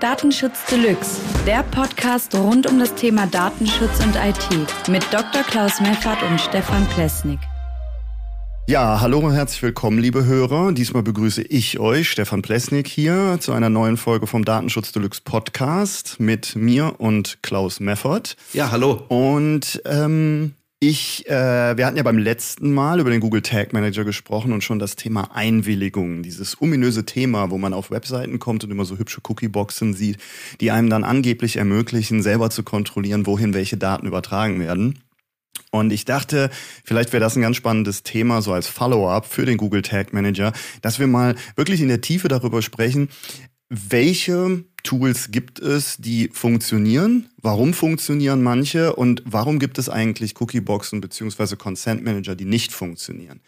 Datenschutz Deluxe, der Podcast rund um das Thema Datenschutz und IT mit Dr. Klaus Meffert und Stefan Plesnik. Ja, hallo und herzlich willkommen, liebe Hörer. Diesmal begrüße ich euch, Stefan Plesnik, hier zu einer neuen Folge vom Datenschutz Deluxe Podcast mit mir und Klaus Meffert. Ja, hallo. Und ähm, ich, äh, wir hatten ja beim letzten Mal über den Google Tag Manager gesprochen und schon das Thema Einwilligung, dieses ominöse Thema, wo man auf Webseiten kommt und immer so hübsche Cookie-Boxen sieht, die einem dann angeblich ermöglichen, selber zu kontrollieren, wohin welche Daten übertragen werden. Und ich dachte, vielleicht wäre das ein ganz spannendes Thema, so als Follow-up für den Google Tag Manager, dass wir mal wirklich in der Tiefe darüber sprechen, welche Tools gibt es, die funktionieren? Warum funktionieren manche? Und warum gibt es eigentlich Cookieboxen beziehungsweise Consent Manager, die nicht funktionieren?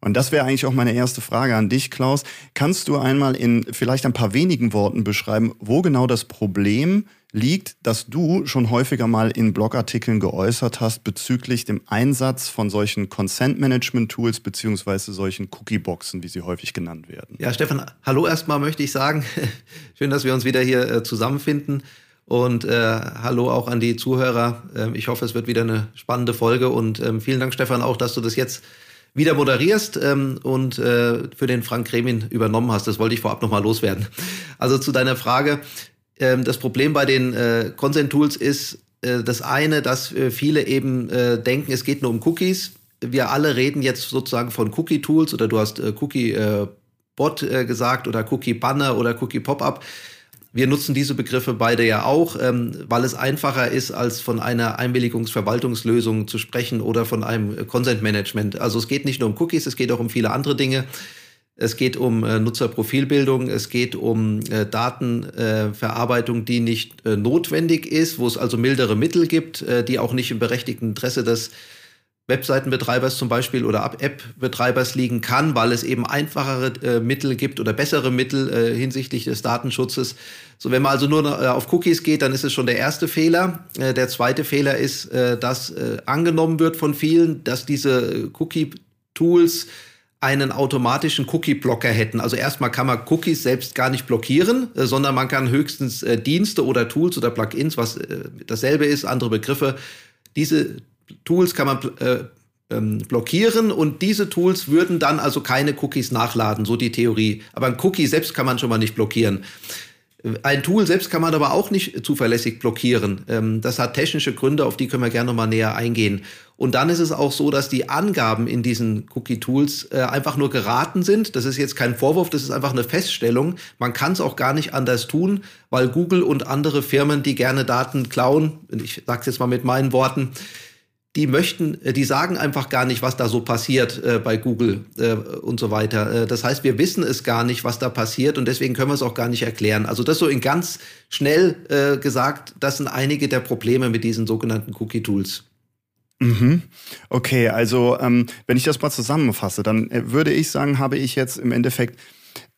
Und das wäre eigentlich auch meine erste Frage an dich, Klaus. Kannst du einmal in vielleicht ein paar wenigen Worten beschreiben, wo genau das Problem liegt, dass du schon häufiger mal in Blogartikeln geäußert hast bezüglich dem Einsatz von solchen Consent-Management-Tools beziehungsweise solchen Cookie-Boxen, wie sie häufig genannt werden. Ja, Stefan, hallo erstmal möchte ich sagen. Schön, dass wir uns wieder hier äh, zusammenfinden. Und äh, hallo auch an die Zuhörer. Ähm, ich hoffe, es wird wieder eine spannende Folge. Und ähm, vielen Dank, Stefan, auch, dass du das jetzt wieder moderierst ähm, und äh, für den Frank Kremin übernommen hast. Das wollte ich vorab nochmal loswerden. Also zu deiner Frage. Ähm, das Problem bei den äh, Consent-Tools ist äh, das eine, dass äh, viele eben äh, denken, es geht nur um Cookies. Wir alle reden jetzt sozusagen von Cookie-Tools oder du hast äh, Cookie-Bot äh, gesagt oder Cookie-Banner oder Cookie-Pop-up. Wir nutzen diese Begriffe beide ja auch, ähm, weil es einfacher ist, als von einer Einwilligungsverwaltungslösung zu sprechen oder von einem Consent-Management. Also es geht nicht nur um Cookies, es geht auch um viele andere Dinge. Es geht um äh, Nutzerprofilbildung, es geht um äh, Datenverarbeitung, äh, die nicht äh, notwendig ist, wo es also mildere Mittel gibt, äh, die auch nicht im berechtigten Interesse des Webseitenbetreibers zum Beispiel oder App-Betreibers liegen kann, weil es eben einfachere äh, Mittel gibt oder bessere Mittel hinsichtlich des Datenschutzes. So, wenn man also nur auf Cookies geht, dann ist es schon der erste Fehler. Der zweite Fehler ist, dass angenommen wird von vielen, dass diese Cookie-Tools einen automatischen Cookie-Blocker hätten. Also erstmal kann man Cookies selbst gar nicht blockieren, äh, sondern man kann höchstens äh, Dienste oder Tools oder Plugins, was äh, dasselbe ist, andere Begriffe, diese Tools kann man äh, ähm, blockieren und diese Tools würden dann also keine Cookies nachladen, so die Theorie. Aber ein Cookie selbst kann man schon mal nicht blockieren. Ein Tool selbst kann man aber auch nicht zuverlässig blockieren. Ähm, das hat technische Gründe, auf die können wir gerne noch mal näher eingehen. Und dann ist es auch so, dass die Angaben in diesen Cookie-Tools äh, einfach nur geraten sind. Das ist jetzt kein Vorwurf, das ist einfach eine Feststellung. Man kann es auch gar nicht anders tun, weil Google und andere Firmen, die gerne Daten klauen, ich sage es jetzt mal mit meinen Worten, die möchten, äh, die sagen einfach gar nicht, was da so passiert äh, bei Google äh, und so weiter. Äh, das heißt, wir wissen es gar nicht, was da passiert und deswegen können wir es auch gar nicht erklären. Also das so in ganz schnell äh, gesagt, das sind einige der Probleme mit diesen sogenannten Cookie-Tools. Mhm. Okay, also ähm, wenn ich das mal zusammenfasse, dann äh, würde ich sagen, habe ich jetzt im Endeffekt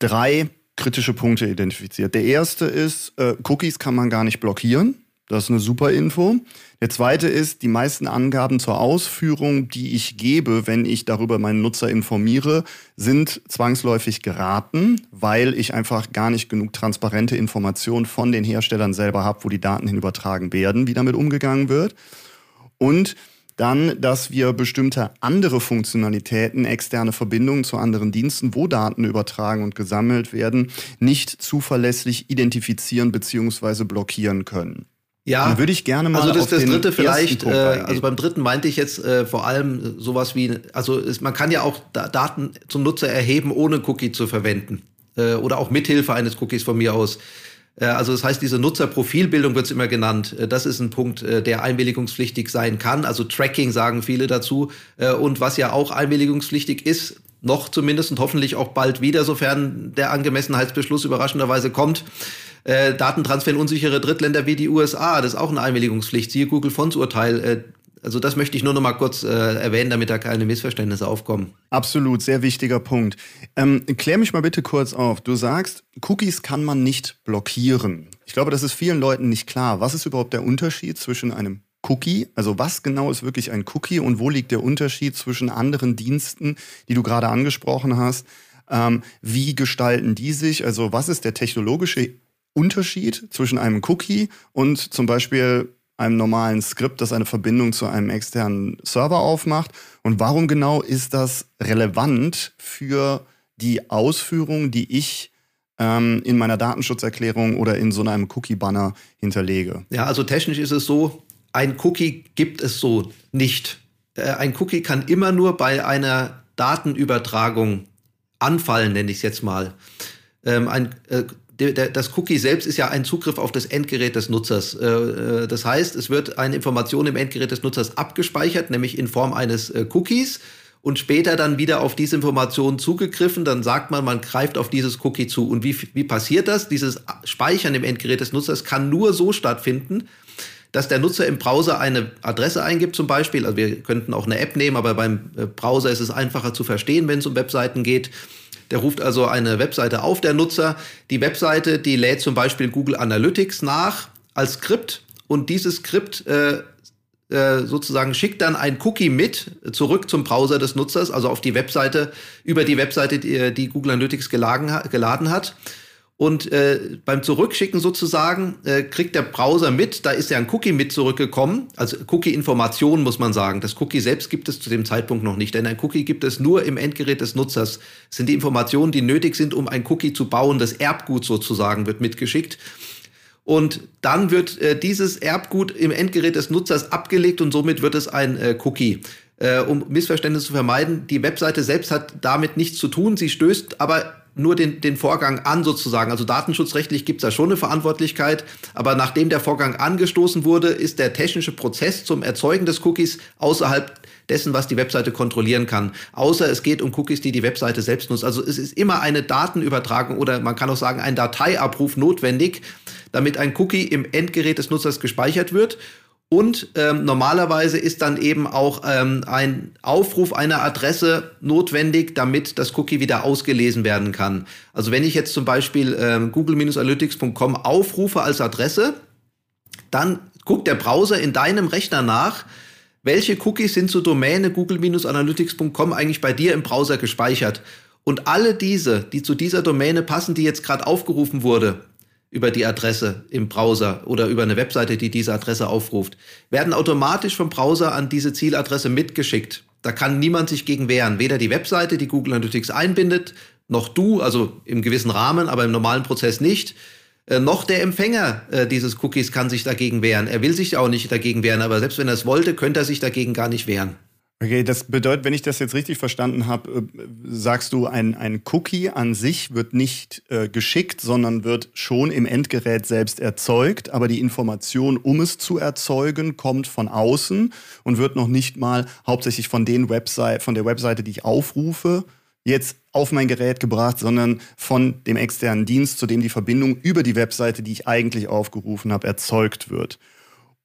drei kritische Punkte identifiziert. Der erste ist, Cookies kann man gar nicht blockieren. Das ist eine super Info. Der zweite ist, die meisten Angaben zur Ausführung, die ich gebe, wenn ich darüber meinen Nutzer informiere, sind zwangsläufig geraten, weil ich einfach gar nicht genug transparente Informationen von den Herstellern selber habe, wo die Daten hin übertragen werden, wie damit umgegangen wird. Und dann, dass wir bestimmte andere Funktionalitäten, externe Verbindungen zu anderen Diensten, wo Daten übertragen und gesammelt werden, nicht zuverlässig identifizieren bzw. blockieren können. Ja, dann würde ich gerne mal. Also das, das dritte vielleicht, äh, also beim dritten meinte ich jetzt äh, vor allem sowas wie, also es, man kann ja auch da Daten zum Nutzer erheben, ohne Cookie zu verwenden. Äh, oder auch mithilfe eines Cookies von mir aus. Äh, also das heißt, diese Nutzerprofilbildung wird es immer genannt. Äh, das ist ein Punkt, äh, der einwilligungspflichtig sein kann. Also Tracking sagen viele dazu. Und was ja auch einwilligungspflichtig ist, noch zumindest und hoffentlich auch bald wieder, sofern der Angemessenheitsbeschluss überraschenderweise kommt, äh, Datentransfer in unsichere Drittländer wie die USA, das ist auch eine Einwilligungspflicht. Siehe Google Fonds Urteil. Äh, also das möchte ich nur noch mal kurz äh, erwähnen, damit da keine Missverständnisse aufkommen. Absolut, sehr wichtiger Punkt. Ähm, klär mich mal bitte kurz auf. Du sagst, Cookies kann man nicht blockieren. Ich glaube, das ist vielen Leuten nicht klar. Was ist überhaupt der Unterschied zwischen einem Cookie? Also was genau ist wirklich ein Cookie und wo liegt der Unterschied zwischen anderen Diensten, die du gerade angesprochen hast? Ähm, wie gestalten die sich? Also was ist der technologische Unterschied zwischen einem Cookie und zum Beispiel einem normalen Skript, das eine Verbindung zu einem externen Server aufmacht? Und warum genau ist das relevant für die Ausführung, die ich ähm, in meiner Datenschutzerklärung oder in so einem Cookie-Banner hinterlege? Ja, also technisch ist es so, ein Cookie gibt es so nicht. Äh, ein Cookie kann immer nur bei einer Datenübertragung anfallen, nenne ich es jetzt mal. Ähm, ein, äh, das Cookie selbst ist ja ein Zugriff auf das Endgerät des Nutzers. Äh, äh, das heißt, es wird eine Information im Endgerät des Nutzers abgespeichert, nämlich in Form eines äh, Cookies und später dann wieder auf diese Information zugegriffen. Dann sagt man, man greift auf dieses Cookie zu. Und wie, wie passiert das? Dieses Speichern im Endgerät des Nutzers kann nur so stattfinden, dass der Nutzer im Browser eine Adresse eingibt zum Beispiel. Also wir könnten auch eine App nehmen, aber beim Browser ist es einfacher zu verstehen, wenn es um Webseiten geht. Der ruft also eine Webseite auf, der Nutzer. Die Webseite, die lädt zum Beispiel Google Analytics nach als Skript und dieses Skript äh, äh, sozusagen schickt dann ein Cookie mit zurück zum Browser des Nutzers, also auf die Webseite, über die Webseite, die, die Google Analytics geladen, geladen hat. Und äh, beim Zurückschicken sozusagen äh, kriegt der Browser mit, da ist ja ein Cookie mit zurückgekommen, also Cookie-Information muss man sagen. Das Cookie selbst gibt es zu dem Zeitpunkt noch nicht, denn ein Cookie gibt es nur im Endgerät des Nutzers. Das sind die Informationen, die nötig sind, um ein Cookie zu bauen. Das Erbgut sozusagen wird mitgeschickt. Und dann wird äh, dieses Erbgut im Endgerät des Nutzers abgelegt und somit wird es ein äh, Cookie. Äh, um Missverständnisse zu vermeiden, die Webseite selbst hat damit nichts zu tun. Sie stößt aber nur den, den Vorgang an sozusagen. Also datenschutzrechtlich gibt es da schon eine Verantwortlichkeit, aber nachdem der Vorgang angestoßen wurde, ist der technische Prozess zum Erzeugen des Cookies außerhalb dessen, was die Webseite kontrollieren kann. Außer es geht um Cookies, die die Webseite selbst nutzt. Also es ist immer eine Datenübertragung oder man kann auch sagen ein Dateiabruf notwendig, damit ein Cookie im Endgerät des Nutzers gespeichert wird und ähm, normalerweise ist dann eben auch ähm, ein Aufruf einer Adresse notwendig, damit das Cookie wieder ausgelesen werden kann. Also wenn ich jetzt zum Beispiel ähm, google-analytics.com aufrufe als Adresse, dann guckt der Browser in deinem Rechner nach, welche Cookies sind zur Domäne google-analytics.com eigentlich bei dir im Browser gespeichert. Und alle diese, die zu dieser Domäne passen, die jetzt gerade aufgerufen wurde, über die Adresse im Browser oder über eine Webseite, die diese Adresse aufruft, werden automatisch vom Browser an diese Zieladresse mitgeschickt. Da kann niemand sich gegen wehren. Weder die Webseite, die Google Analytics einbindet, noch du, also im gewissen Rahmen, aber im normalen Prozess nicht. Äh, noch der Empfänger äh, dieses Cookies kann sich dagegen wehren. Er will sich auch nicht dagegen wehren, aber selbst wenn er es wollte, könnte er sich dagegen gar nicht wehren. Okay, das bedeutet, wenn ich das jetzt richtig verstanden habe, äh, sagst du, ein, ein Cookie an sich wird nicht äh, geschickt, sondern wird schon im Endgerät selbst erzeugt, aber die Information, um es zu erzeugen, kommt von außen und wird noch nicht mal hauptsächlich von den Website, von der Webseite, die ich aufrufe, jetzt auf mein Gerät gebracht, sondern von dem externen Dienst, zu dem die Verbindung über die Webseite, die ich eigentlich aufgerufen habe, erzeugt wird.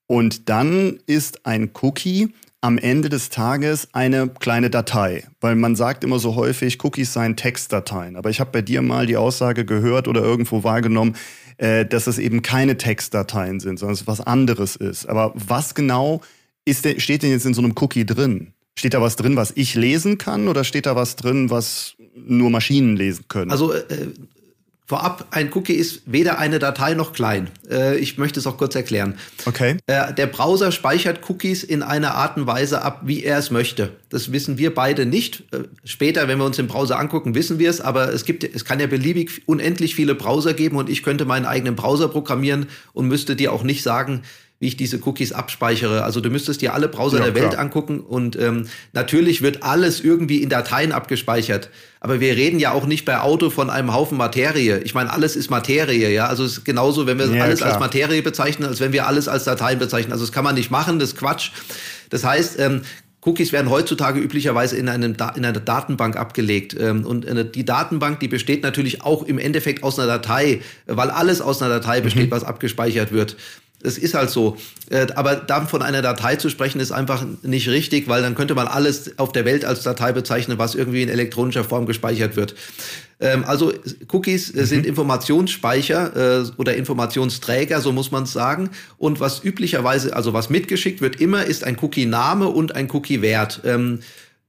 Und dann ist ein Cookie am Ende des Tages eine kleine Datei, weil man sagt immer so häufig, Cookies seien Textdateien. Aber ich habe bei dir mal die Aussage gehört oder irgendwo wahrgenommen, äh, dass es eben keine Textdateien sind, sondern es was anderes ist. Aber was genau ist denn, steht denn jetzt in so einem Cookie drin? Steht da was drin, was ich lesen kann, oder steht da was drin, was nur Maschinen lesen können? Also äh, Vorab, ein Cookie ist weder eine Datei noch klein. Äh, ich möchte es auch kurz erklären. Okay. Äh, der Browser speichert Cookies in einer Art und Weise ab, wie er es möchte. Das wissen wir beide nicht. Äh, später, wenn wir uns den Browser angucken, wissen wir es, aber es gibt, es kann ja beliebig unendlich viele Browser geben und ich könnte meinen eigenen Browser programmieren und müsste dir auch nicht sagen, wie ich diese Cookies abspeichere. Also du müsstest dir alle Browser ja, der Welt angucken und ähm, natürlich wird alles irgendwie in Dateien abgespeichert. Aber wir reden ja auch nicht bei Auto von einem Haufen Materie. Ich meine, alles ist Materie, ja. Also es ist genauso, wenn wir ja, alles klar. als Materie bezeichnen, als wenn wir alles als Dateien bezeichnen. Also das kann man nicht machen, das ist Quatsch. Das heißt, ähm, Cookies werden heutzutage üblicherweise in, einem in einer Datenbank abgelegt. Ähm, und die Datenbank, die besteht natürlich auch im Endeffekt aus einer Datei, weil alles aus einer Datei besteht, mhm. was abgespeichert wird. Es ist halt so. Äh, aber dann von einer Datei zu sprechen, ist einfach nicht richtig, weil dann könnte man alles auf der Welt als Datei bezeichnen, was irgendwie in elektronischer Form gespeichert wird. Ähm, also Cookies äh, sind mhm. Informationsspeicher äh, oder Informationsträger, so muss man es sagen. Und was üblicherweise, also was mitgeschickt wird immer, ist ein Cookie-Name und ein Cookie-Wert.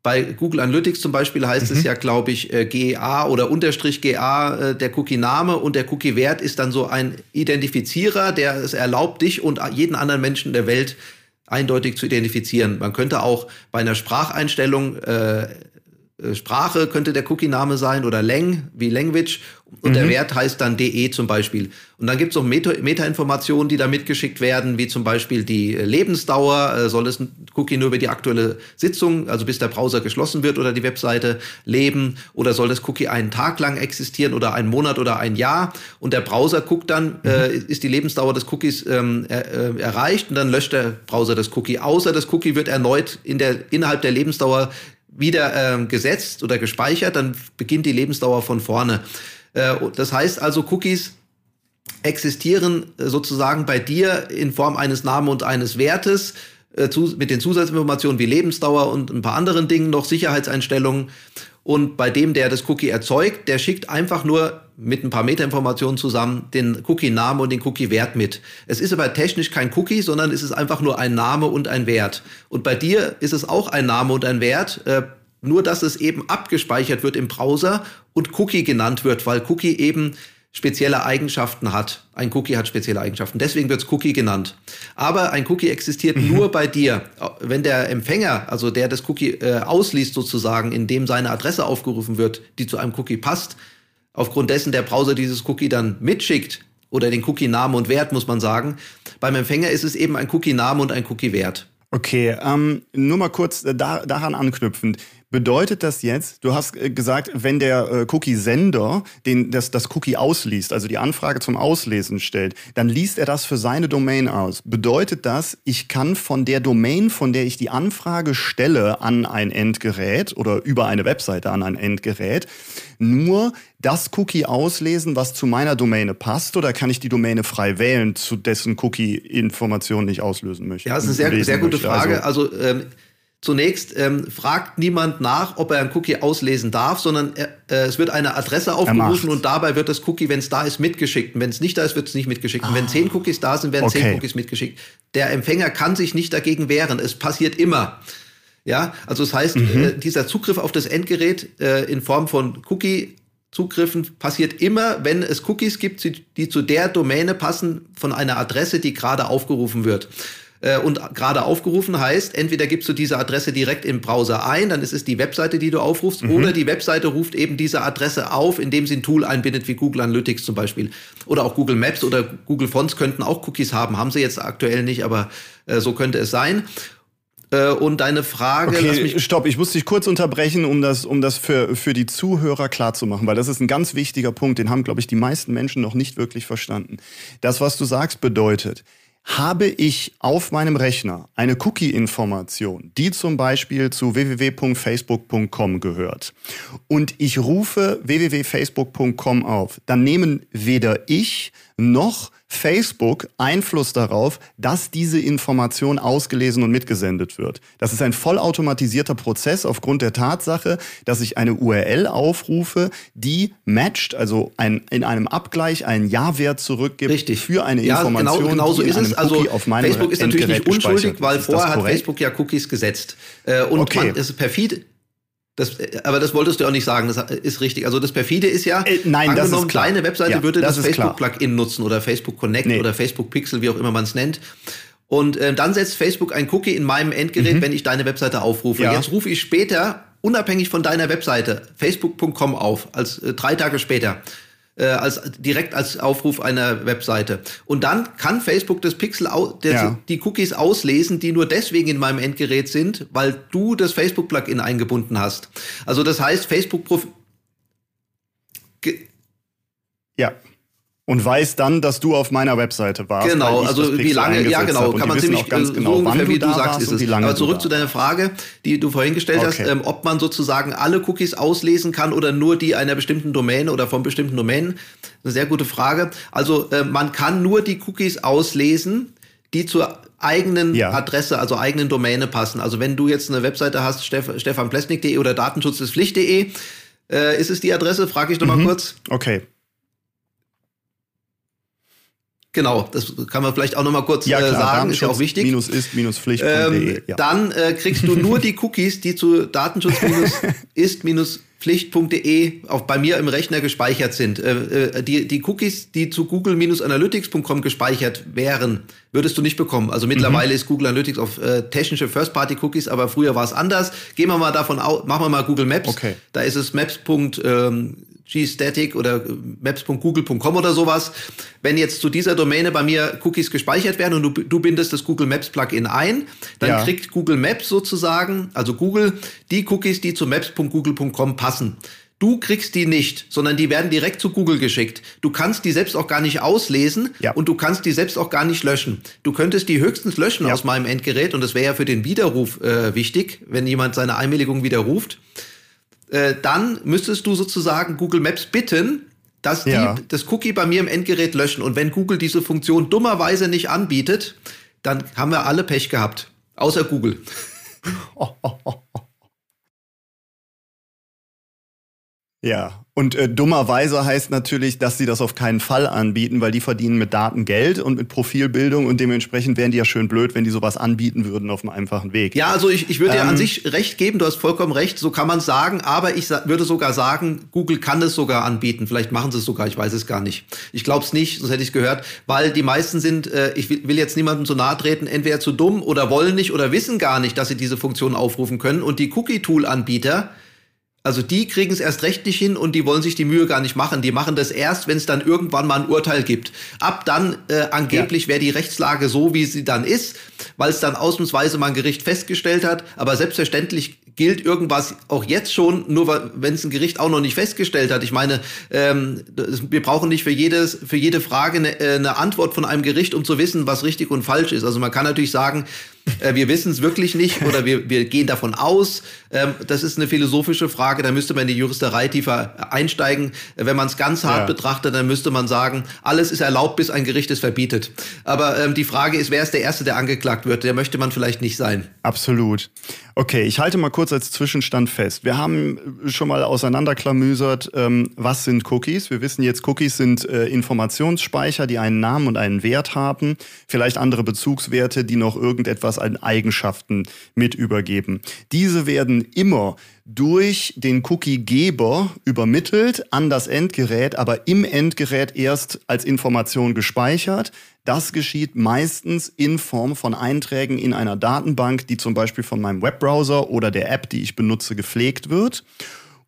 Bei Google Analytics zum Beispiel heißt mhm. es ja, glaube ich, äh, GA oder Unterstrich GA, äh, der Cookie-Name und der Cookie-Wert ist dann so ein Identifizierer, der es erlaubt, dich und jeden anderen Menschen der Welt eindeutig zu identifizieren. Man könnte auch bei einer Spracheinstellung äh, äh, Sprache könnte der Cookie-Name sein oder Lang wie Language und mhm. der Wert heißt dann DE zum Beispiel. Und dann gibt es noch Meta-Informationen, die da mitgeschickt werden, wie zum Beispiel die Lebensdauer. Äh, soll es ein Cookie nur über die aktuelle Sitzung, also bis der Browser geschlossen wird oder die Webseite leben? Oder soll das Cookie einen Tag lang existieren oder einen Monat oder ein Jahr? Und der Browser guckt dann, mhm. äh, ist die Lebensdauer des Cookies ähm, er, äh, erreicht und dann löscht der Browser das Cookie. Außer das Cookie wird erneut in der, innerhalb der Lebensdauer wieder äh, gesetzt oder gespeichert, dann beginnt die Lebensdauer von vorne. Äh, das heißt also, Cookies existieren äh, sozusagen bei dir in Form eines Namen und eines Wertes äh, mit den Zusatzinformationen wie Lebensdauer und ein paar anderen Dingen noch, Sicherheitseinstellungen. Und bei dem, der das Cookie erzeugt, der schickt einfach nur mit ein paar Metainformationen zusammen den Cookie-Namen und den Cookie-Wert mit. Es ist aber technisch kein Cookie, sondern es ist einfach nur ein Name und ein Wert. Und bei dir ist es auch ein Name und ein Wert, nur dass es eben abgespeichert wird im Browser und Cookie genannt wird, weil Cookie eben spezielle Eigenschaften hat. Ein Cookie hat spezielle Eigenschaften. Deswegen wird es Cookie genannt. Aber ein Cookie existiert mhm. nur bei dir. Wenn der Empfänger, also der das Cookie äh, ausliest sozusagen, in dem seine Adresse aufgerufen wird, die zu einem Cookie passt, aufgrund dessen der Browser dieses Cookie dann mitschickt, oder den Cookie-Namen und Wert, muss man sagen. Beim Empfänger ist es eben ein Cookie-Name und ein Cookie-Wert. Okay, ähm, nur mal kurz äh, da, daran anknüpfend. Bedeutet das jetzt, du hast äh, gesagt, wenn der äh, Cookie-Sender den, das, das Cookie ausliest, also die Anfrage zum Auslesen stellt, dann liest er das für seine Domain aus. Bedeutet das, ich kann von der Domain, von der ich die Anfrage stelle an ein Endgerät oder über eine Webseite an ein Endgerät, nur das Cookie auslesen, was zu meiner Domäne passt, oder kann ich die Domäne frei wählen, zu dessen Cookie-Informationen ich auslösen möchte? Ja, das ist eine sehr, sehr gute Frage. Also, also ähm, Zunächst ähm, fragt niemand nach, ob er ein Cookie auslesen darf, sondern er, äh, es wird eine Adresse aufgerufen und dabei wird das Cookie, wenn es da ist, mitgeschickt. Und wenn es nicht da ist, wird es nicht mitgeschickt. Ah. Und wenn ah. zehn Cookies da sind, werden okay. zehn Cookies mitgeschickt. Der Empfänger kann sich nicht dagegen wehren. Es passiert immer. Ja, also das heißt, mhm. äh, dieser Zugriff auf das Endgerät äh, in Form von Cookie Zugriffen passiert immer, wenn es Cookies gibt, die zu der Domäne passen von einer Adresse, die gerade aufgerufen wird. Äh, und gerade aufgerufen heißt, entweder gibst du diese Adresse direkt im Browser ein, dann ist es die Webseite, die du aufrufst, mhm. oder die Webseite ruft eben diese Adresse auf, indem sie ein Tool einbindet, wie Google Analytics zum Beispiel. Oder auch Google Maps oder Google Fonts könnten auch Cookies haben, haben sie jetzt aktuell nicht, aber äh, so könnte es sein. Äh, und deine Frage. Okay, mich stopp, ich muss dich kurz unterbrechen, um das, um das für, für die Zuhörer klarzumachen, weil das ist ein ganz wichtiger Punkt, den haben, glaube ich, die meisten Menschen noch nicht wirklich verstanden. Das, was du sagst, bedeutet, habe ich auf meinem Rechner eine Cookie-Information, die zum Beispiel zu www.facebook.com gehört. Und ich rufe www.facebook.com auf, dann nehmen weder ich noch Facebook Einfluss darauf, dass diese Information ausgelesen und mitgesendet wird. Das ist ein vollautomatisierter Prozess aufgrund der Tatsache, dass ich eine URL aufrufe, die matcht, also ein, in einem Abgleich einen Ja-Wert zurückgibt Richtig. für eine ja, genau, Information. Genau, genau so ist es. Also Facebook ist natürlich nicht unschuldig, weil vorher hat Facebook ja Cookies gesetzt. Äh, und okay. man ist perfid das, aber das wolltest du auch nicht sagen, das ist richtig. Also das perfide ist ja, äh, nein, das ist klar. kleine Webseite ja, würde das, das Facebook-Plugin nutzen oder Facebook Connect nee. oder Facebook Pixel, wie auch immer man es nennt. Und äh, dann setzt Facebook ein Cookie in meinem Endgerät, mhm. wenn ich deine Webseite aufrufe. Ja. Jetzt rufe ich später, unabhängig von deiner Webseite, facebook.com auf, als äh, drei Tage später äh, als direkt als Aufruf einer Webseite. Und dann kann Facebook das Pixel das, ja. die Cookies auslesen, die nur deswegen in meinem Endgerät sind, weil du das Facebook Plugin eingebunden hast. Also das heißt, Facebook ja und weiß dann, dass du auf meiner Webseite warst. Genau, also wie lange, ja genau, kann man ziemlich ganz äh, genau, so ungefähr, wie du, du sagst, ist es. Aber zurück zu deiner Frage, die du vorhin gestellt okay. hast, ähm, ob man sozusagen alle Cookies auslesen kann oder nur die einer bestimmten Domäne oder von bestimmten Domänen. Eine sehr gute Frage. Also äh, man kann nur die Cookies auslesen, die zur eigenen ja. Adresse, also eigenen Domäne passen. Also wenn du jetzt eine Webseite hast, Steff, stefanplesnik.de oder datenschutzespflicht.de, äh, ist es die Adresse? Frage ich noch mhm. mal kurz. Okay. Genau, das kann man vielleicht auch noch mal kurz ja, äh, klar, sagen, ist ja auch wichtig. Minus ist minus Pflicht.de. Ähm, ja. Dann äh, kriegst du nur die Cookies, die zu Datenschutz minus ist minus pflicht.de auch bei mir im Rechner gespeichert sind. Äh, äh die, die Cookies, die zu google-analytics.com gespeichert wären, würdest du nicht bekommen. Also mittlerweile mhm. ist Google Analytics auf äh, technische First-Party-Cookies, aber früher war es anders. Gehen wir mal davon aus, machen wir mal Google Maps. Okay. Da ist es maps. Ähm, gstatic oder maps.google.com oder sowas. Wenn jetzt zu dieser Domäne bei mir Cookies gespeichert werden und du, du bindest das Google Maps Plugin ein, dann ja. kriegt Google Maps sozusagen, also Google, die Cookies, die zu maps.google.com passen. Du kriegst die nicht, sondern die werden direkt zu Google geschickt. Du kannst die selbst auch gar nicht auslesen ja. und du kannst die selbst auch gar nicht löschen. Du könntest die höchstens löschen ja. aus meinem Endgerät und das wäre ja für den Widerruf äh, wichtig, wenn jemand seine Einwilligung widerruft. Äh, dann müsstest du sozusagen Google Maps bitten, dass die ja. das Cookie bei mir im Endgerät löschen. Und wenn Google diese Funktion dummerweise nicht anbietet, dann haben wir alle Pech gehabt. Außer Google. Oh, oh, oh. Ja, und äh, dummerweise heißt natürlich, dass sie das auf keinen Fall anbieten, weil die verdienen mit Daten Geld und mit Profilbildung und dementsprechend wären die ja schön blöd, wenn die sowas anbieten würden auf einem einfachen Weg. Ja, also ich, ich würde ähm, dir an sich recht geben, du hast vollkommen recht, so kann man sagen, aber ich würde sogar sagen, Google kann es sogar anbieten. Vielleicht machen sie es sogar, ich weiß es gar nicht. Ich glaube es nicht, sonst hätte ich es gehört, weil die meisten sind, äh, ich will, will jetzt niemandem zu nahe treten, entweder zu dumm oder wollen nicht oder wissen gar nicht, dass sie diese Funktion aufrufen können. Und die Cookie-Tool-Anbieter, also die kriegen es erst recht nicht hin und die wollen sich die Mühe gar nicht machen. Die machen das erst, wenn es dann irgendwann mal ein Urteil gibt. Ab dann äh, angeblich ja. wäre die Rechtslage so, wie sie dann ist, weil es dann ausnahmsweise mal ein Gericht festgestellt hat. Aber selbstverständlich gilt irgendwas auch jetzt schon, nur wenn es ein Gericht auch noch nicht festgestellt hat. Ich meine, ähm, wir brauchen nicht für jedes, für jede Frage eine, äh, eine Antwort von einem Gericht, um zu wissen, was richtig und falsch ist. Also man kann natürlich sagen, äh, wir wissen es wirklich nicht oder wir, wir gehen davon aus. Ähm, das ist eine philosophische Frage, da müsste man in die Juristerei tiefer einsteigen. Äh, wenn man es ganz hart ja. betrachtet, dann müsste man sagen, alles ist erlaubt, bis ein Gericht es verbietet. Aber ähm, die Frage ist, wer ist der Erste, der angeklagt wird? Der möchte man vielleicht nicht sein. Absolut. Okay, ich halte mal kurz als Zwischenstand fest. Wir haben schon mal auseinanderklamüsert, ähm, was sind Cookies. Wir wissen jetzt, Cookies sind äh, Informationsspeicher, die einen Namen und einen Wert haben, vielleicht andere Bezugswerte, die noch irgendetwas an Eigenschaften mit übergeben. Diese werden immer durch den Cookie-Geber übermittelt an das Endgerät, aber im Endgerät erst als Information gespeichert. Das geschieht meistens in Form von Einträgen in einer Datenbank, die zum Beispiel von meinem Webbrowser oder der App, die ich benutze, gepflegt wird.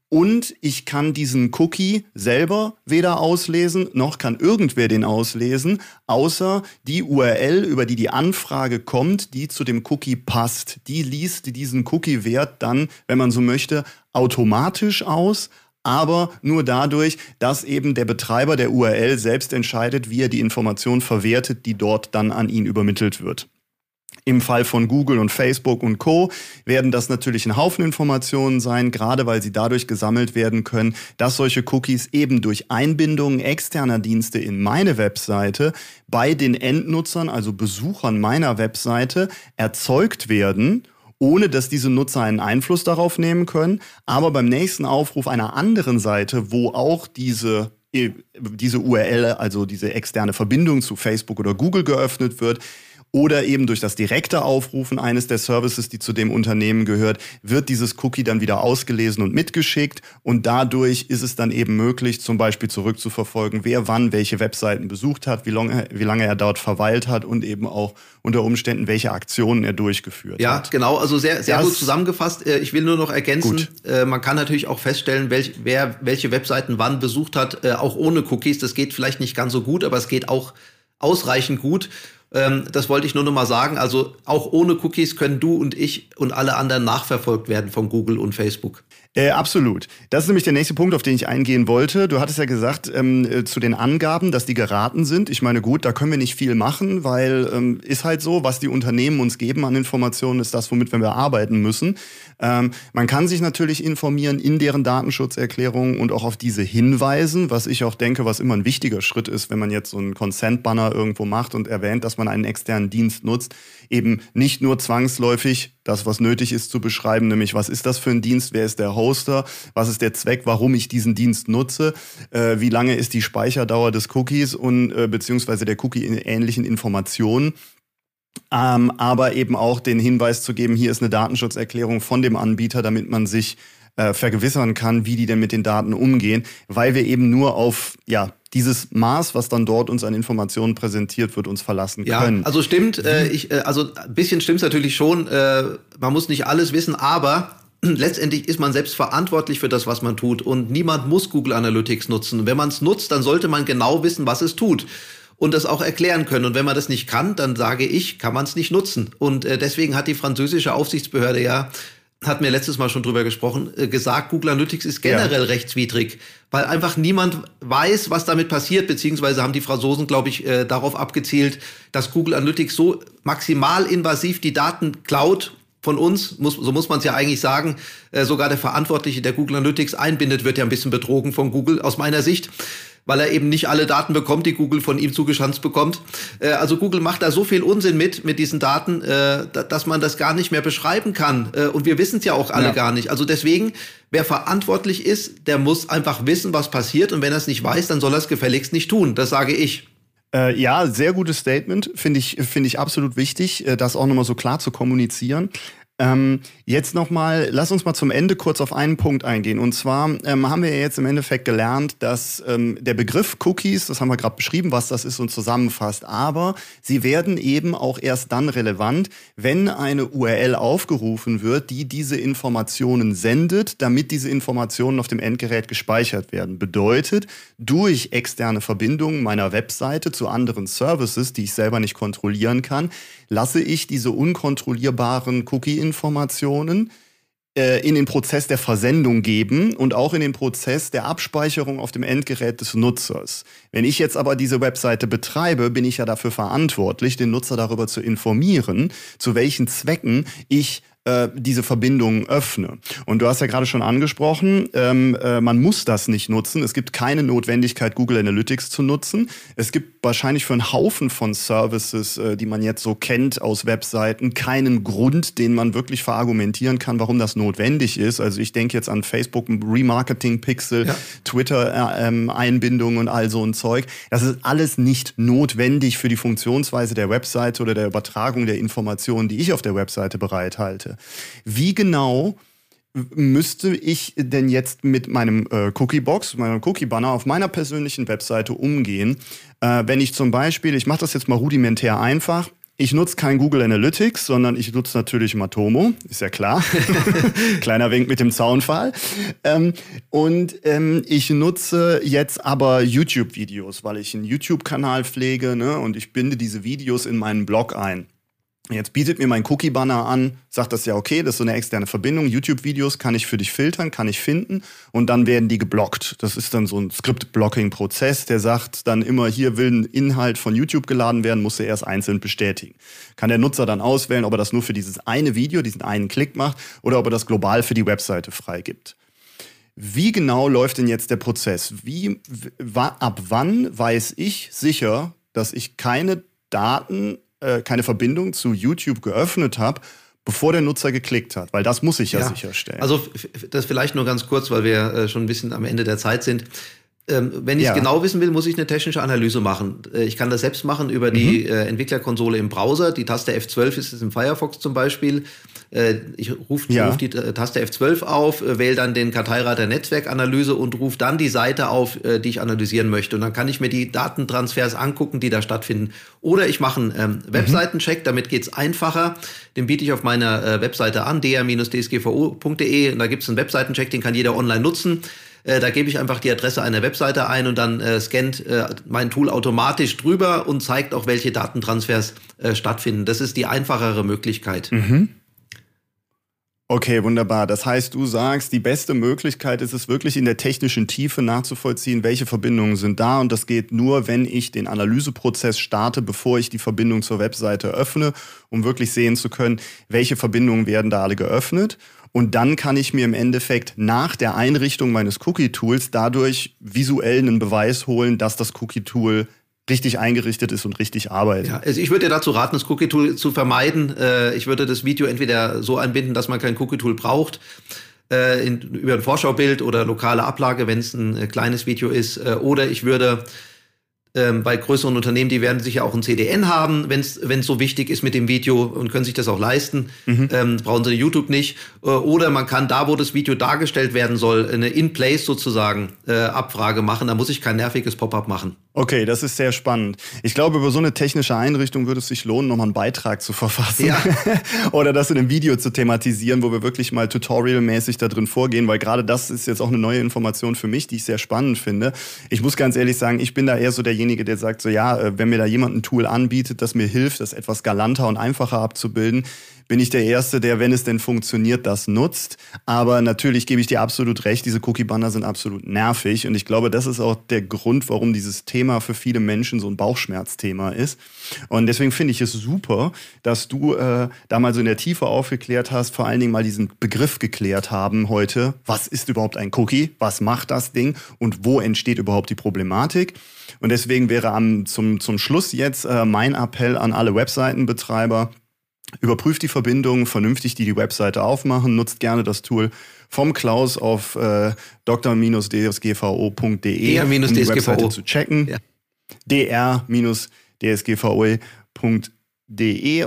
Und ich kann diesen Cookie selber weder auslesen, noch kann irgendwer den auslesen, außer die URL, über die die Anfrage kommt, die zu dem Cookie passt. Die liest diesen Cookie-Wert dann, wenn man so möchte, automatisch aus, aber nur dadurch, dass eben der Betreiber der URL selbst entscheidet, wie er die Information verwertet, die dort dann an ihn übermittelt wird. Im Fall von Google und Facebook und Co. werden das natürlich ein Haufen Informationen sein, gerade weil sie dadurch gesammelt werden können, dass solche Cookies eben durch Einbindungen externer Dienste in meine Webseite bei den Endnutzern, also Besuchern meiner Webseite, erzeugt werden ohne dass diese Nutzer einen Einfluss darauf nehmen können. Aber beim nächsten Aufruf einer anderen Seite, wo auch diese diese URL, also diese externe Verbindung zu Facebook oder Google geöffnet wird, oder eben durch das direkte Aufrufen eines der Services, die zu dem Unternehmen gehört, wird dieses Cookie dann wieder ausgelesen und mitgeschickt und dadurch ist es dann eben möglich, zum Beispiel zurückzuverfolgen, wer wann welche Webseiten besucht hat, wie lange, wie lange er dort verweilt hat und eben auch unter Umständen, welche Aktionen er durchgeführt ja, hat. Ja, genau, also sehr, sehr das gut zusammengefasst. Äh, ich will nur noch ergänzen, gut. Äh, man kann natürlich auch feststellen, welch, wer welche Webseiten wann besucht hat, äh, auch ohne Cookies. Das geht vielleicht nicht ganz so gut, aber es geht auch ausreichend gut. Ähm, das wollte ich nur noch mal sagen. Also auch ohne Cookies können du und ich und alle anderen nachverfolgt werden von Google und Facebook. Äh, absolut. Das ist nämlich der nächste Punkt, auf den ich eingehen wollte. Du hattest ja gesagt ähm, äh, zu den Angaben, dass die geraten sind. Ich meine, gut, da können wir nicht viel machen, weil ähm, ist halt so, was die Unternehmen uns geben an Informationen, ist das, womit wir arbeiten müssen. Ähm, man kann sich natürlich informieren in deren Datenschutzerklärungen und auch auf diese hinweisen, was ich auch denke, was immer ein wichtiger Schritt ist, wenn man jetzt so einen Consent-Banner irgendwo macht und erwähnt, dass man einen externen Dienst nutzt, eben nicht nur zwangsläufig das, was nötig ist zu beschreiben, nämlich was ist das für ein Dienst, wer ist der Hoster, was ist der Zweck, warum ich diesen Dienst nutze, äh, wie lange ist die Speicherdauer des Cookies und äh, beziehungsweise der Cookie-ähnlichen Informationen. Ähm, aber eben auch den Hinweis zu geben, hier ist eine Datenschutzerklärung von dem Anbieter, damit man sich äh, vergewissern kann, wie die denn mit den Daten umgehen, weil wir eben nur auf ja dieses Maß, was dann dort uns an Informationen präsentiert wird, uns verlassen ja, können. Also stimmt, äh, ich, äh, also ein bisschen stimmt es natürlich schon. Äh, man muss nicht alles wissen, aber letztendlich ist man selbst verantwortlich für das, was man tut und niemand muss Google Analytics nutzen. Wenn man es nutzt, dann sollte man genau wissen, was es tut und das auch erklären können. Und wenn man das nicht kann, dann sage ich, kann man es nicht nutzen. Und äh, deswegen hat die französische Aufsichtsbehörde ja hat mir letztes Mal schon drüber gesprochen, äh, gesagt, Google Analytics ist generell ja. rechtswidrig, weil einfach niemand weiß, was damit passiert, beziehungsweise haben die Franzosen, glaube ich, äh, darauf abgezielt, dass Google Analytics so maximal invasiv die Daten klaut von uns, muss, so muss man es ja eigentlich sagen, äh, sogar der Verantwortliche, der Google Analytics einbindet, wird ja ein bisschen betrogen von Google aus meiner Sicht weil er eben nicht alle Daten bekommt, die Google von ihm zugeschanzt bekommt. Äh, also Google macht da so viel Unsinn mit, mit diesen Daten, äh, dass man das gar nicht mehr beschreiben kann. Äh, und wir wissen es ja auch alle ja. gar nicht. Also deswegen, wer verantwortlich ist, der muss einfach wissen, was passiert. Und wenn er es nicht weiß, dann soll er es gefälligst nicht tun. Das sage ich. Äh, ja, sehr gutes Statement. Finde ich, finde ich absolut wichtig, äh, das auch nochmal so klar zu kommunizieren. Ähm, jetzt nochmal, lass uns mal zum Ende kurz auf einen Punkt eingehen. Und zwar ähm, haben wir jetzt im Endeffekt gelernt, dass ähm, der Begriff Cookies, das haben wir gerade beschrieben, was das ist und zusammenfasst, aber sie werden eben auch erst dann relevant, wenn eine URL aufgerufen wird, die diese Informationen sendet, damit diese Informationen auf dem Endgerät gespeichert werden. Bedeutet, durch externe Verbindungen meiner Webseite zu anderen Services, die ich selber nicht kontrollieren kann, lasse ich diese unkontrollierbaren Cookie-Informationen äh, in den Prozess der Versendung geben und auch in den Prozess der Abspeicherung auf dem Endgerät des Nutzers. Wenn ich jetzt aber diese Webseite betreibe, bin ich ja dafür verantwortlich, den Nutzer darüber zu informieren, zu welchen Zwecken ich äh, diese Verbindungen öffne. Und du hast ja gerade schon angesprochen, ähm, äh, man muss das nicht nutzen. Es gibt keine Notwendigkeit, Google Analytics zu nutzen. Es gibt wahrscheinlich für einen Haufen von Services, äh, die man jetzt so kennt aus Webseiten, keinen Grund, den man wirklich verargumentieren kann, warum das notwendig ist. Also ich denke jetzt an Facebook Remarketing Pixel, ja. Twitter äh, ähm, Einbindung und all so ein Zeug. Das ist alles nicht notwendig für die Funktionsweise der Webseite oder der Übertragung der Informationen, die ich auf der Webseite bereithalte. Wie genau müsste ich denn jetzt mit meinem äh, Cookie-Box, meinem Cookie-Banner auf meiner persönlichen Webseite umgehen, äh, wenn ich zum Beispiel, ich mache das jetzt mal rudimentär einfach, ich nutze kein Google Analytics, sondern ich nutze natürlich Matomo, ist ja klar. Kleiner Wink mit dem Zaunfall. Ähm, und ähm, ich nutze jetzt aber YouTube-Videos, weil ich einen YouTube-Kanal pflege ne, und ich binde diese Videos in meinen Blog ein. Jetzt bietet mir mein Cookie-Banner an, sagt das ja, okay, das ist so eine externe Verbindung. YouTube-Videos kann ich für dich filtern, kann ich finden und dann werden die geblockt. Das ist dann so ein Script-Blocking-Prozess, der sagt dann immer, hier will ein Inhalt von YouTube geladen werden, muss er erst einzeln bestätigen. Kann der Nutzer dann auswählen, ob er das nur für dieses eine Video, diesen einen Klick macht oder ob er das global für die Webseite freigibt. Wie genau läuft denn jetzt der Prozess? Wie, ab wann weiß ich sicher, dass ich keine Daten äh, keine Verbindung zu YouTube geöffnet habe, bevor der Nutzer geklickt hat, weil das muss ich ja, ja sicherstellen. Also das vielleicht nur ganz kurz, weil wir äh, schon ein bisschen am Ende der Zeit sind. Ähm, wenn ich ja. genau wissen will, muss ich eine technische Analyse machen. Äh, ich kann das selbst machen über mhm. die äh, Entwicklerkonsole im Browser. Die Taste F12 ist es im Firefox zum Beispiel. Äh, ich rufe ja. ruf die Taste F12 auf, äh, wähle dann den Karteirater Netzwerkanalyse und rufe dann die Seite auf, äh, die ich analysieren möchte. Und dann kann ich mir die Datentransfers angucken, die da stattfinden. Oder ich mache einen ähm, mhm. Webseitencheck, damit geht's einfacher. Den biete ich auf meiner äh, Webseite an, dr-dsgvu.de. Und da gibt's einen Webseitencheck, den kann jeder online nutzen. Da gebe ich einfach die Adresse einer Webseite ein und dann äh, scannt äh, mein Tool automatisch drüber und zeigt auch, welche Datentransfers äh, stattfinden. Das ist die einfachere Möglichkeit. Mhm. Okay, wunderbar. Das heißt, du sagst, die beste Möglichkeit ist es wirklich in der technischen Tiefe nachzuvollziehen, welche Verbindungen sind da. Und das geht nur, wenn ich den Analyseprozess starte, bevor ich die Verbindung zur Webseite öffne, um wirklich sehen zu können, welche Verbindungen werden da alle geöffnet. Und dann kann ich mir im Endeffekt nach der Einrichtung meines Cookie-Tools dadurch visuell einen Beweis holen, dass das Cookie-Tool richtig eingerichtet ist und richtig arbeitet. Ja, also ich würde dir dazu raten, das Cookie-Tool zu vermeiden. Äh, ich würde das Video entweder so einbinden, dass man kein Cookie-Tool braucht, äh, in, über ein Vorschaubild oder lokale Ablage, wenn es ein äh, kleines Video ist, oder ich würde ähm, bei größeren Unternehmen, die werden sicher auch ein CDN haben, wenn es so wichtig ist mit dem Video und können sich das auch leisten. Mhm. Ähm, brauchen sie YouTube nicht. Oder man kann da, wo das Video dargestellt werden soll, eine In-Place sozusagen äh, Abfrage machen. Da muss ich kein nerviges Pop-up machen. Okay, das ist sehr spannend. Ich glaube, über so eine technische Einrichtung würde es sich lohnen, nochmal einen Beitrag zu verfassen. Ja. Oder das in einem Video zu thematisieren, wo wir wirklich mal tutorialmäßig da drin vorgehen, weil gerade das ist jetzt auch eine neue Information für mich, die ich sehr spannend finde. Ich muss ganz ehrlich sagen, ich bin da eher so derjenige, der sagt so, ja, äh, wenn mir da jemand ein Tool anbietet, das mir hilft, das etwas galanter und einfacher abzubilden, bin ich der Erste, der, wenn es denn funktioniert, das nutzt. Aber natürlich gebe ich dir absolut recht, diese Cookie-Banner sind absolut nervig. Und ich glaube, das ist auch der Grund, warum dieses Thema für viele Menschen so ein Bauchschmerzthema ist. Und deswegen finde ich es super, dass du äh, da mal so in der Tiefe aufgeklärt hast, vor allen Dingen mal diesen Begriff geklärt haben heute. Was ist überhaupt ein Cookie? Was macht das Ding? Und wo entsteht überhaupt die Problematik? Und deswegen wäre am, zum, zum Schluss jetzt äh, mein Appell an alle Webseitenbetreiber, Überprüft die Verbindung vernünftig, die die Webseite aufmachen. Nutzt gerne das Tool vom Klaus auf äh, dr-dsgvo.de, um die Webseite zu checken. Ja. dr-dsgvo.de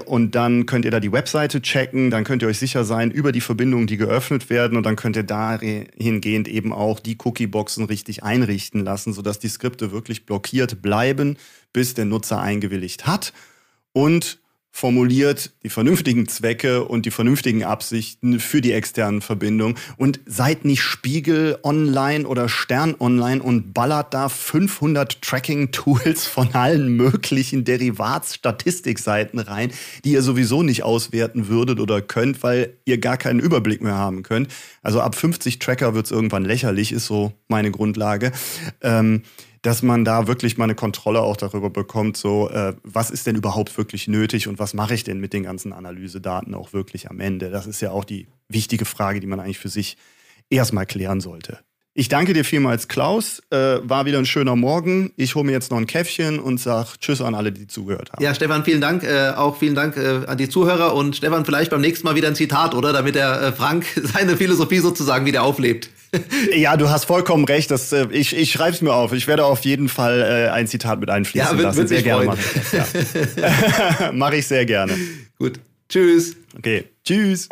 und dann könnt ihr da die Webseite checken. Dann könnt ihr euch sicher sein über die Verbindungen, die geöffnet werden und dann könnt ihr dahingehend eben auch die Cookie-Boxen richtig einrichten lassen, sodass die Skripte wirklich blockiert bleiben, bis der Nutzer eingewilligt hat. Und formuliert die vernünftigen Zwecke und die vernünftigen Absichten für die externen Verbindungen und seid nicht Spiegel online oder Stern online und ballert da 500 Tracking-Tools von allen möglichen Derivats-Statistikseiten rein, die ihr sowieso nicht auswerten würdet oder könnt, weil ihr gar keinen Überblick mehr haben könnt. Also ab 50 Tracker wird's irgendwann lächerlich, ist so meine Grundlage. Ähm, dass man da wirklich mal eine Kontrolle auch darüber bekommt, so äh, was ist denn überhaupt wirklich nötig und was mache ich denn mit den ganzen Analysedaten auch wirklich am Ende? Das ist ja auch die wichtige Frage, die man eigentlich für sich erstmal klären sollte. Ich danke dir vielmals, Klaus. Äh, war wieder ein schöner Morgen. Ich hole mir jetzt noch ein Käffchen und sage Tschüss an alle, die zugehört haben. Ja, Stefan, vielen Dank. Äh, auch vielen Dank äh, an die Zuhörer. Und Stefan, vielleicht beim nächsten Mal wieder ein Zitat, oder? Damit der äh, Frank seine Philosophie sozusagen wieder auflebt. ja, du hast vollkommen recht. Das, äh, ich ich schreibe es mir auf. Ich werde auf jeden Fall äh, ein Zitat mit einfließen ja, wird, lassen. Wird sehr gerne mache ich das. Ja. mache ich sehr gerne. Gut. Tschüss. Okay. Tschüss.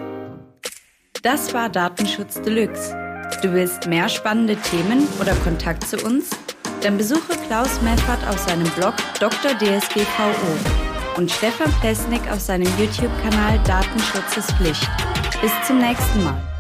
Das war Datenschutz Deluxe. Du willst mehr spannende Themen oder Kontakt zu uns? Dann besuche Klaus Meffert auf seinem Blog Dr. DSGVO und Stefan Plesnik auf seinem YouTube-Kanal Datenschutz ist Pflicht. Bis zum nächsten Mal.